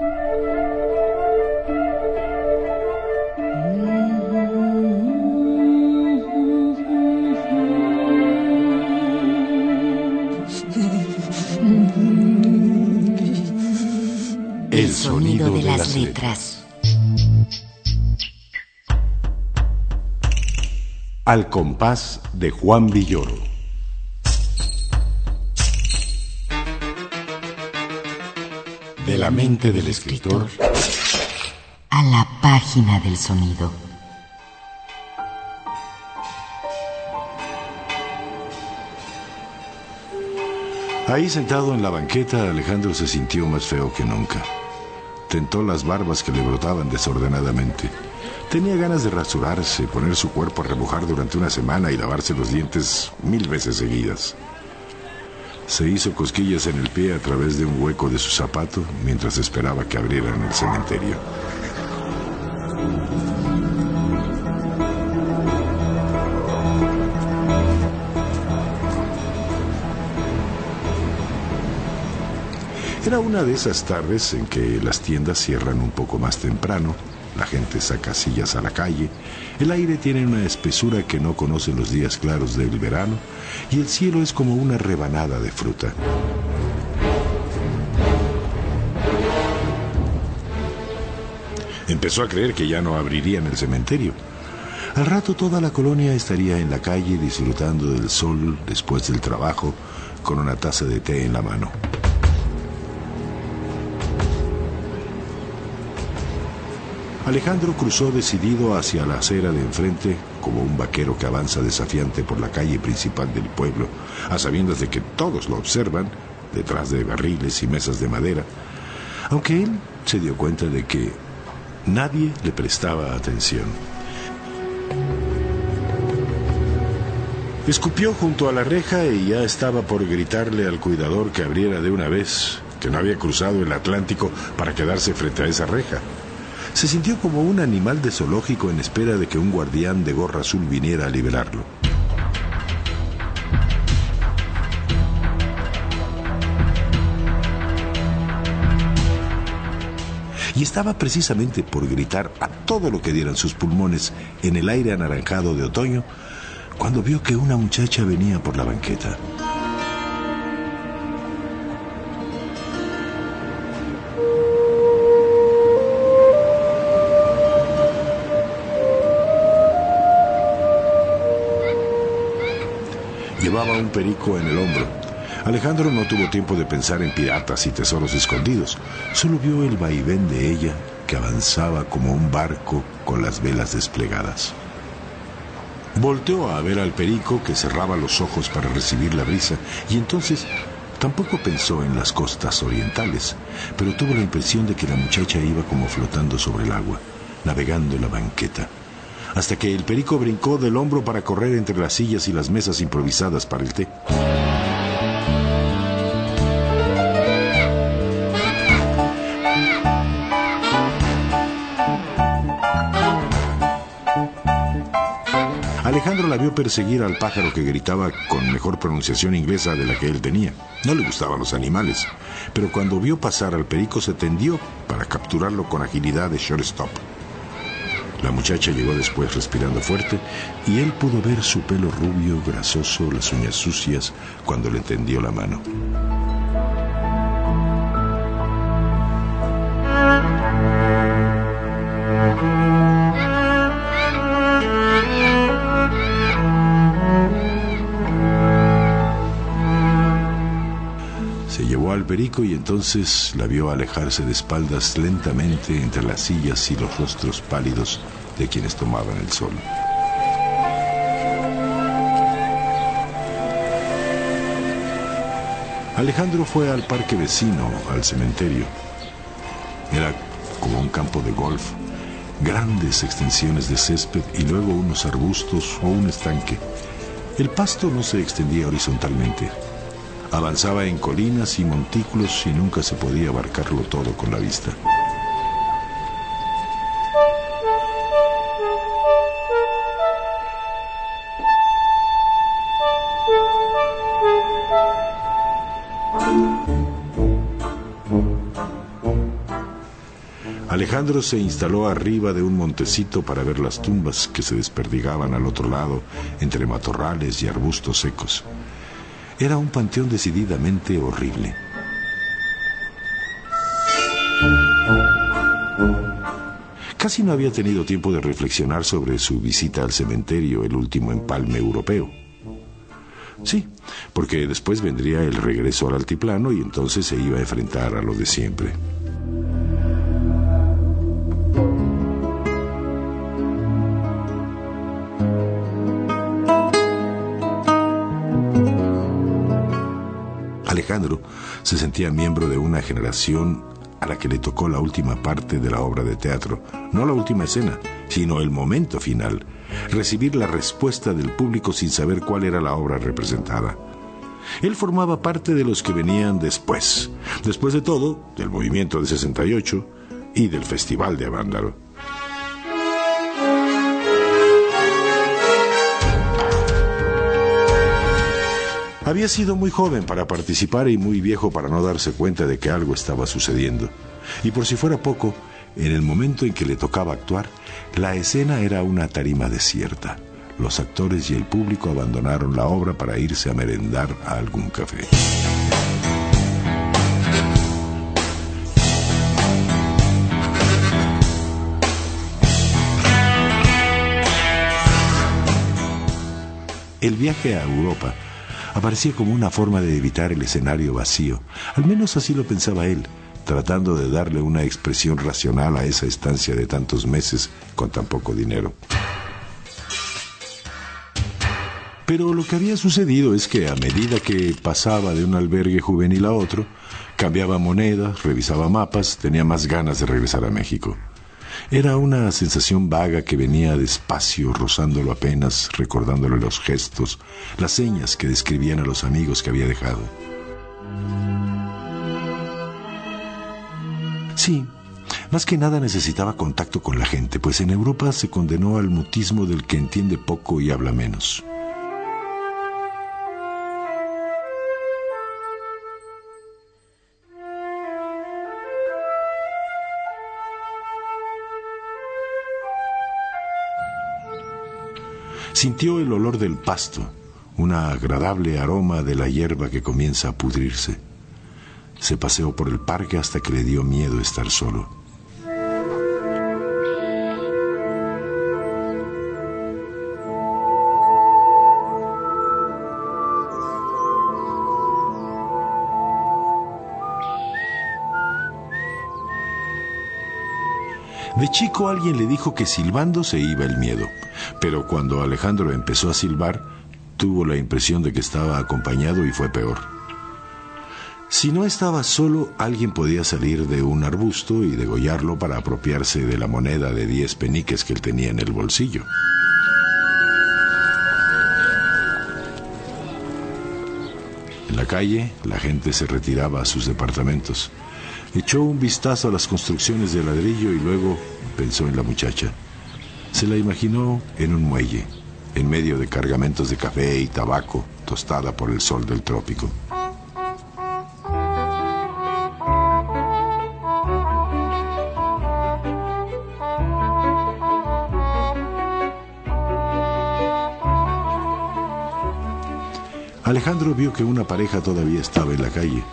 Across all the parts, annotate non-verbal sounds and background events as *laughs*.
El sonido de las letras. Al compás de Juan Villoro. La mente del escritor A la página del sonido. Ahí sentado en la banqueta, Alejandro se sintió más feo que nunca. Tentó las barbas que le brotaban desordenadamente. Tenía ganas de rasurarse, poner su cuerpo a remojar durante una semana y lavarse los dientes mil veces seguidas. Se hizo cosquillas en el pie a través de un hueco de su zapato mientras esperaba que abrieran el cementerio. Era una de esas tardes en que las tiendas cierran un poco más temprano, la gente saca sillas a la calle, el aire tiene una espesura que no conoce los días claros del verano y el cielo es como una rebanada de fruta. Empezó a creer que ya no abrirían el cementerio. Al rato toda la colonia estaría en la calle disfrutando del sol después del trabajo con una taza de té en la mano. Alejandro cruzó decidido hacia la acera de enfrente, como un vaquero que avanza desafiante por la calle principal del pueblo, a sabiendas de que todos lo observan, detrás de barriles y mesas de madera, aunque él se dio cuenta de que nadie le prestaba atención. Escupió junto a la reja y ya estaba por gritarle al cuidador que abriera de una vez, que no había cruzado el Atlántico para quedarse frente a esa reja. Se sintió como un animal de zoológico en espera de que un guardián de gorra azul viniera a liberarlo. Y estaba precisamente por gritar a todo lo que dieran sus pulmones en el aire anaranjado de otoño cuando vio que una muchacha venía por la banqueta. Llevaba un perico en el hombro. Alejandro no tuvo tiempo de pensar en piratas y tesoros escondidos. Solo vio el vaivén de ella que avanzaba como un barco con las velas desplegadas. Volteó a ver al perico que cerraba los ojos para recibir la brisa y entonces tampoco pensó en las costas orientales, pero tuvo la impresión de que la muchacha iba como flotando sobre el agua, navegando en la banqueta hasta que el perico brincó del hombro para correr entre las sillas y las mesas improvisadas para el té. Alejandro la vio perseguir al pájaro que gritaba con mejor pronunciación inglesa de la que él tenía. No le gustaban los animales, pero cuando vio pasar al perico se tendió para capturarlo con agilidad de shortstop. La muchacha llegó después respirando fuerte y él pudo ver su pelo rubio, grasoso, las uñas sucias, cuando le tendió la mano. Se llevó al perico y entonces la vio alejarse de espaldas lentamente entre las sillas y los rostros pálidos de quienes tomaban el sol. Alejandro fue al parque vecino, al cementerio. Era como un campo de golf, grandes extensiones de césped y luego unos arbustos o un estanque. El pasto no se extendía horizontalmente. Avanzaba en colinas y montículos y nunca se podía abarcarlo todo con la vista. Alejandro se instaló arriba de un montecito para ver las tumbas que se desperdigaban al otro lado entre matorrales y arbustos secos. Era un panteón decididamente horrible. Casi no había tenido tiempo de reflexionar sobre su visita al cementerio, el último empalme europeo. Sí, porque después vendría el regreso al altiplano y entonces se iba a enfrentar a lo de siempre. Alejandro se sentía miembro de una generación a la que le tocó la última parte de la obra de teatro, no la última escena, sino el momento final, recibir la respuesta del público sin saber cuál era la obra representada. Él formaba parte de los que venían después, después de todo, del movimiento de 68 y del Festival de Avándaro. Había sido muy joven para participar y muy viejo para no darse cuenta de que algo estaba sucediendo. Y por si fuera poco, en el momento en que le tocaba actuar, la escena era una tarima desierta. Los actores y el público abandonaron la obra para irse a merendar a algún café. El viaje a Europa aparecía como una forma de evitar el escenario vacío. Al menos así lo pensaba él, tratando de darle una expresión racional a esa estancia de tantos meses con tan poco dinero. Pero lo que había sucedido es que a medida que pasaba de un albergue juvenil a otro, cambiaba monedas, revisaba mapas, tenía más ganas de regresar a México. Era una sensación vaga que venía despacio, rozándolo apenas, recordándole los gestos, las señas que describían a los amigos que había dejado. Sí, más que nada necesitaba contacto con la gente, pues en Europa se condenó al mutismo del que entiende poco y habla menos. Sintió el olor del pasto, un agradable aroma de la hierba que comienza a pudrirse. Se paseó por el parque hasta que le dio miedo estar solo. De chico alguien le dijo que silbando se iba el miedo, pero cuando Alejandro empezó a silbar, tuvo la impresión de que estaba acompañado y fue peor. Si no estaba solo, alguien podía salir de un arbusto y degollarlo para apropiarse de la moneda de diez peniques que él tenía en el bolsillo. En la calle, la gente se retiraba a sus departamentos. Echó un vistazo a las construcciones de ladrillo y luego pensó en la muchacha. Se la imaginó en un muelle, en medio de cargamentos de café y tabaco, tostada por el sol del trópico. Alejandro vio que una pareja todavía estaba en la calle.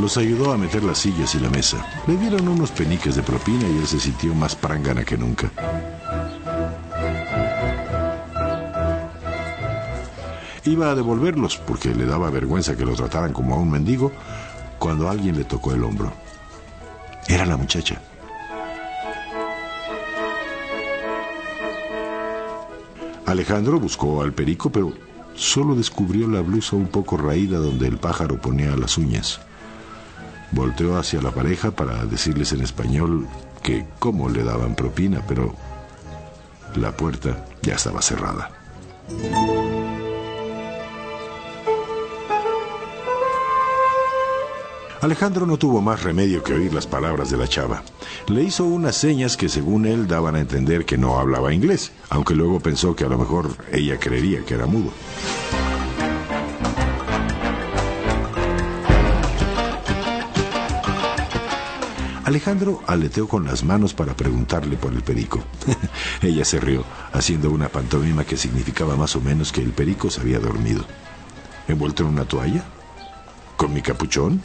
Los ayudó a meter las sillas y la mesa. Le dieron unos peniques de propina y él se sintió más prangana que nunca. Iba a devolverlos porque le daba vergüenza que lo trataran como a un mendigo cuando alguien le tocó el hombro. Era la muchacha. Alejandro buscó al perico, pero solo descubrió la blusa un poco raída donde el pájaro ponía las uñas. Volteó hacia la pareja para decirles en español que cómo le daban propina, pero la puerta ya estaba cerrada. Alejandro no tuvo más remedio que oír las palabras de la chava. Le hizo unas señas que según él daban a entender que no hablaba inglés, aunque luego pensó que a lo mejor ella creería que era mudo. Alejandro aleteó con las manos para preguntarle por el perico. *laughs* Ella se rió, haciendo una pantomima que significaba más o menos que el perico se había dormido. ¿Envuelto en una toalla? ¿Con mi capuchón?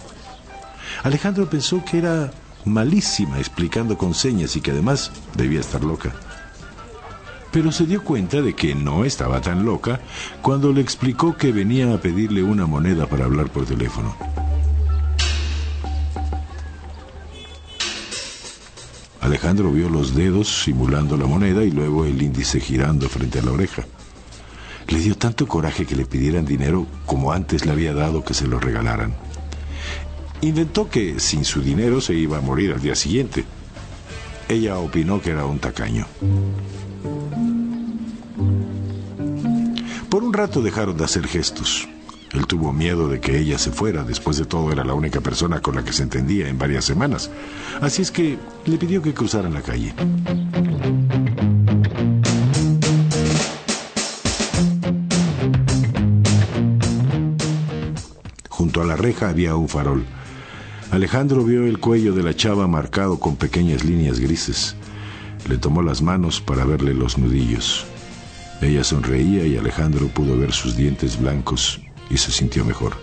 Alejandro pensó que era malísima explicando con señas y que además debía estar loca. Pero se dio cuenta de que no estaba tan loca cuando le explicó que venía a pedirle una moneda para hablar por teléfono. Alejandro vio los dedos simulando la moneda y luego el índice girando frente a la oreja. Le dio tanto coraje que le pidieran dinero como antes le había dado que se lo regalaran. Inventó que sin su dinero se iba a morir al día siguiente. Ella opinó que era un tacaño. Por un rato dejaron de hacer gestos. Él tuvo miedo de que ella se fuera, después de todo era la única persona con la que se entendía en varias semanas. Así es que le pidió que cruzaran la calle. Junto a la reja había un farol. Alejandro vio el cuello de la chava marcado con pequeñas líneas grises. Le tomó las manos para verle los nudillos. Ella sonreía y Alejandro pudo ver sus dientes blancos y se sintió mejor.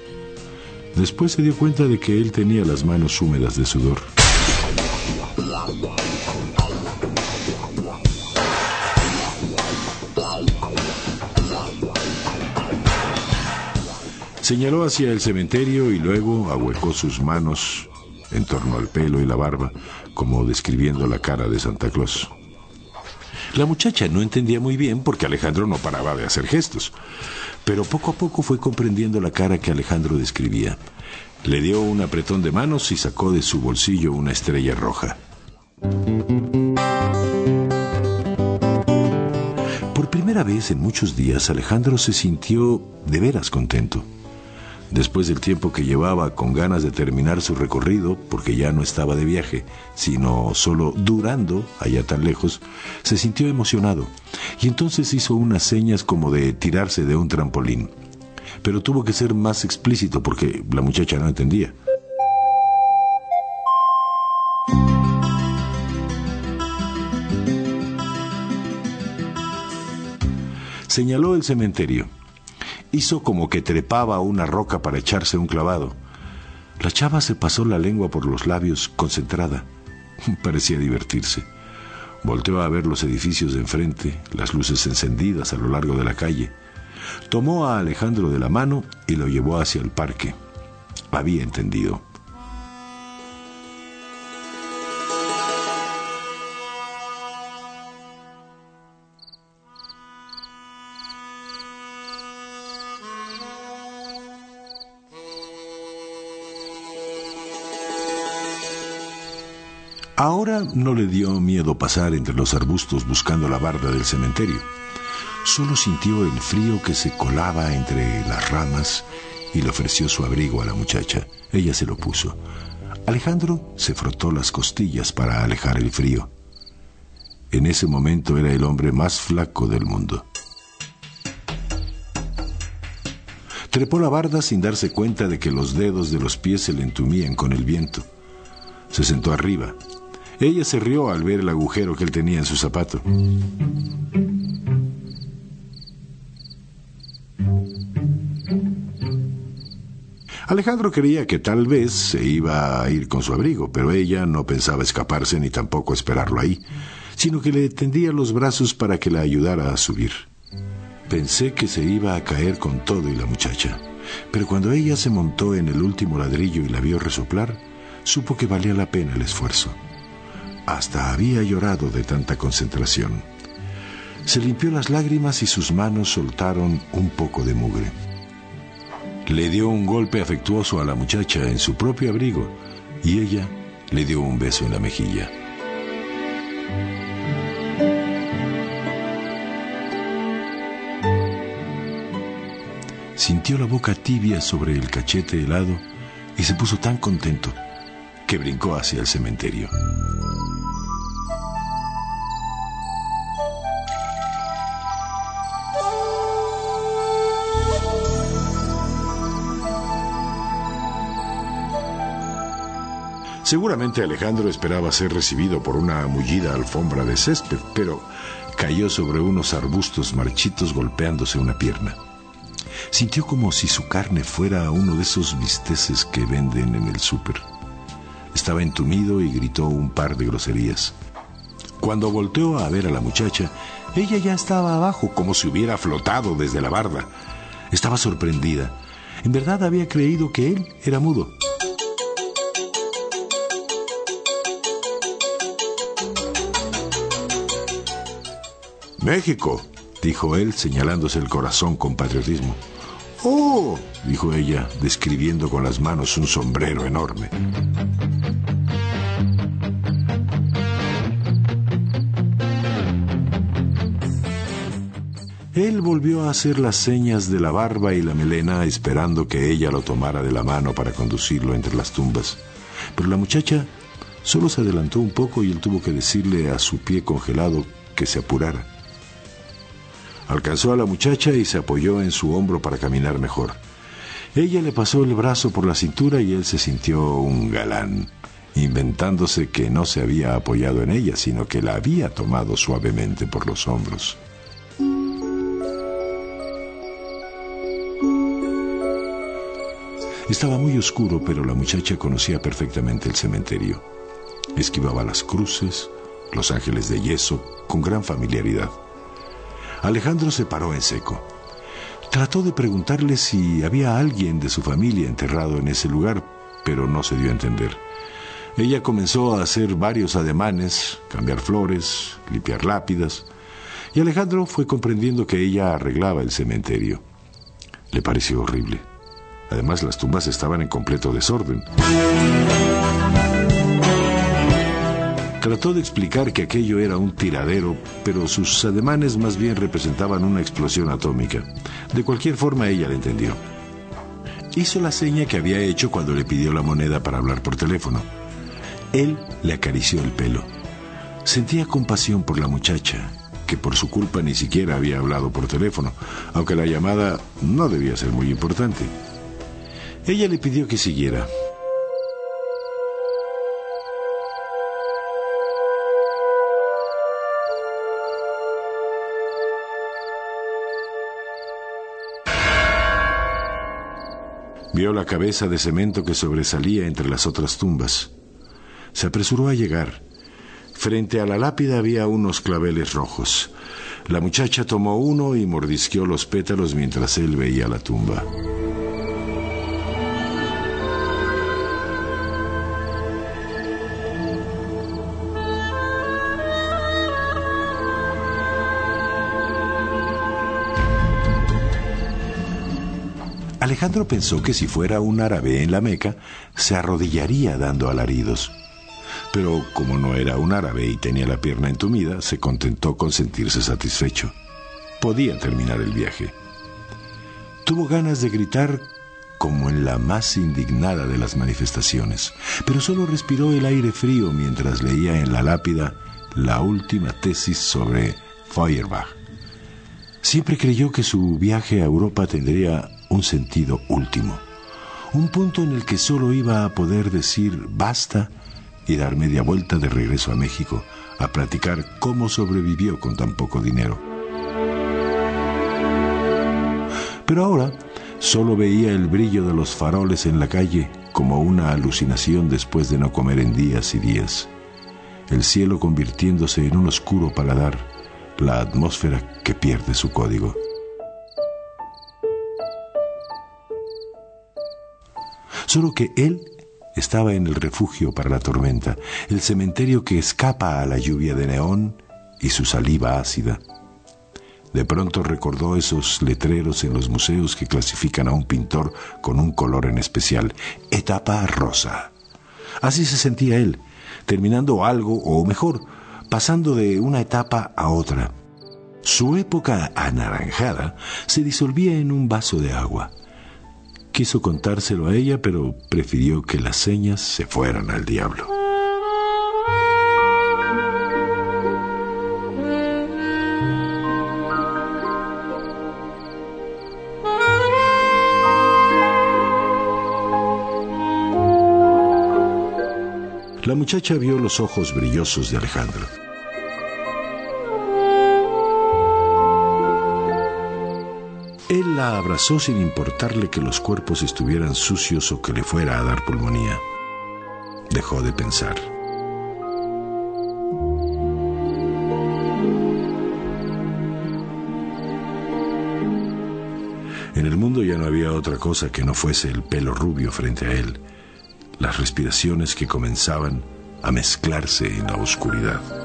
Después se dio cuenta de que él tenía las manos húmedas de sudor. Señaló hacia el cementerio y luego ahuecó sus manos en torno al pelo y la barba, como describiendo la cara de Santa Claus. La muchacha no entendía muy bien porque Alejandro no paraba de hacer gestos, pero poco a poco fue comprendiendo la cara que Alejandro describía. Le dio un apretón de manos y sacó de su bolsillo una estrella roja. Por primera vez en muchos días Alejandro se sintió de veras contento. Después del tiempo que llevaba con ganas de terminar su recorrido, porque ya no estaba de viaje, sino solo durando allá tan lejos, se sintió emocionado y entonces hizo unas señas como de tirarse de un trampolín. Pero tuvo que ser más explícito porque la muchacha no entendía. Señaló el cementerio hizo como que trepaba a una roca para echarse un clavado. La chava se pasó la lengua por los labios, concentrada. *laughs* Parecía divertirse. Volteó a ver los edificios de enfrente, las luces encendidas a lo largo de la calle. Tomó a Alejandro de la mano y lo llevó hacia el parque. Había entendido. Ahora no le dio miedo pasar entre los arbustos buscando la barda del cementerio. Solo sintió el frío que se colaba entre las ramas y le ofreció su abrigo a la muchacha. Ella se lo puso. Alejandro se frotó las costillas para alejar el frío. En ese momento era el hombre más flaco del mundo. Trepó la barda sin darse cuenta de que los dedos de los pies se le entumían con el viento. Se sentó arriba, ella se rió al ver el agujero que él tenía en su zapato. Alejandro creía que tal vez se iba a ir con su abrigo, pero ella no pensaba escaparse ni tampoco esperarlo ahí, sino que le tendía los brazos para que la ayudara a subir. Pensé que se iba a caer con todo y la muchacha, pero cuando ella se montó en el último ladrillo y la vio resoplar, supo que valía la pena el esfuerzo. Hasta había llorado de tanta concentración. Se limpió las lágrimas y sus manos soltaron un poco de mugre. Le dio un golpe afectuoso a la muchacha en su propio abrigo y ella le dio un beso en la mejilla. Sintió la boca tibia sobre el cachete helado y se puso tan contento que brincó hacia el cementerio. Seguramente Alejandro esperaba ser recibido por una mullida alfombra de césped, pero cayó sobre unos arbustos marchitos golpeándose una pierna. Sintió como si su carne fuera uno de esos bisteces que venden en el súper. Estaba entumido y gritó un par de groserías. Cuando volteó a ver a la muchacha, ella ya estaba abajo, como si hubiera flotado desde la barda. Estaba sorprendida. En verdad había creído que él era mudo. México, dijo él, señalándose el corazón con patriotismo. Oh, dijo ella, describiendo con las manos un sombrero enorme. Él volvió a hacer las señas de la barba y la melena esperando que ella lo tomara de la mano para conducirlo entre las tumbas. Pero la muchacha solo se adelantó un poco y él tuvo que decirle a su pie congelado que se apurara. Alcanzó a la muchacha y se apoyó en su hombro para caminar mejor. Ella le pasó el brazo por la cintura y él se sintió un galán, inventándose que no se había apoyado en ella, sino que la había tomado suavemente por los hombros. Estaba muy oscuro, pero la muchacha conocía perfectamente el cementerio. Esquivaba las cruces, los ángeles de yeso, con gran familiaridad. Alejandro se paró en seco. Trató de preguntarle si había alguien de su familia enterrado en ese lugar, pero no se dio a entender. Ella comenzó a hacer varios ademanes, cambiar flores, limpiar lápidas, y Alejandro fue comprendiendo que ella arreglaba el cementerio. Le pareció horrible. Además, las tumbas estaban en completo desorden. Trató de explicar que aquello era un tiradero, pero sus ademanes más bien representaban una explosión atómica. De cualquier forma, ella le entendió. Hizo la seña que había hecho cuando le pidió la moneda para hablar por teléfono. Él le acarició el pelo. Sentía compasión por la muchacha, que por su culpa ni siquiera había hablado por teléfono, aunque la llamada no debía ser muy importante. Ella le pidió que siguiera, Vio la cabeza de cemento que sobresalía entre las otras tumbas. Se apresuró a llegar. Frente a la lápida había unos claveles rojos. La muchacha tomó uno y mordisqueó los pétalos mientras él veía la tumba. Alejandro pensó que si fuera un árabe en la Meca, se arrodillaría dando alaridos. Pero como no era un árabe y tenía la pierna entumida, se contentó con sentirse satisfecho. Podía terminar el viaje. Tuvo ganas de gritar como en la más indignada de las manifestaciones, pero solo respiró el aire frío mientras leía en la lápida la última tesis sobre Feuerbach. Siempre creyó que su viaje a Europa tendría un sentido último, un punto en el que solo iba a poder decir basta y dar media vuelta de regreso a México a platicar cómo sobrevivió con tan poco dinero. Pero ahora solo veía el brillo de los faroles en la calle como una alucinación después de no comer en días y días, el cielo convirtiéndose en un oscuro paladar, la atmósfera que pierde su código. Solo que él estaba en el refugio para la tormenta, el cementerio que escapa a la lluvia de neón y su saliva ácida. De pronto recordó esos letreros en los museos que clasifican a un pintor con un color en especial, etapa rosa. Así se sentía él, terminando algo, o mejor, pasando de una etapa a otra. Su época anaranjada se disolvía en un vaso de agua. Quiso contárselo a ella, pero prefirió que las señas se fueran al diablo. muchacha vio los ojos brillosos de Alejandro. Él la abrazó sin importarle que los cuerpos estuvieran sucios o que le fuera a dar pulmonía. Dejó de pensar. En el mundo ya no había otra cosa que no fuese el pelo rubio frente a él, las respiraciones que comenzaban a mezclarse en la oscuridad.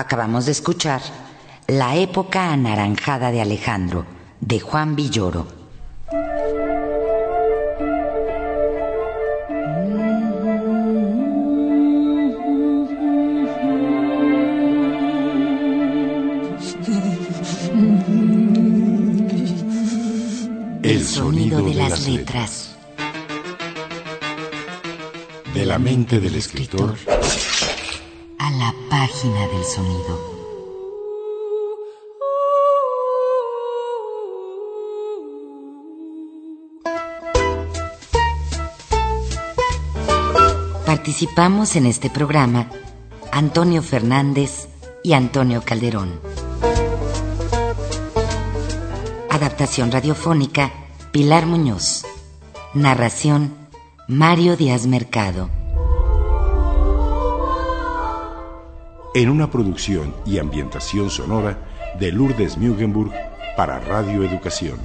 Acabamos de escuchar La época anaranjada de Alejandro, de Juan Villoro. El sonido de las letras. De la mente del escritor página del sonido. Participamos en este programa Antonio Fernández y Antonio Calderón. Adaptación radiofónica Pilar Muñoz. Narración Mario Díaz Mercado. En una producción y ambientación sonora de Lourdes Mugenburg para Radio Educación.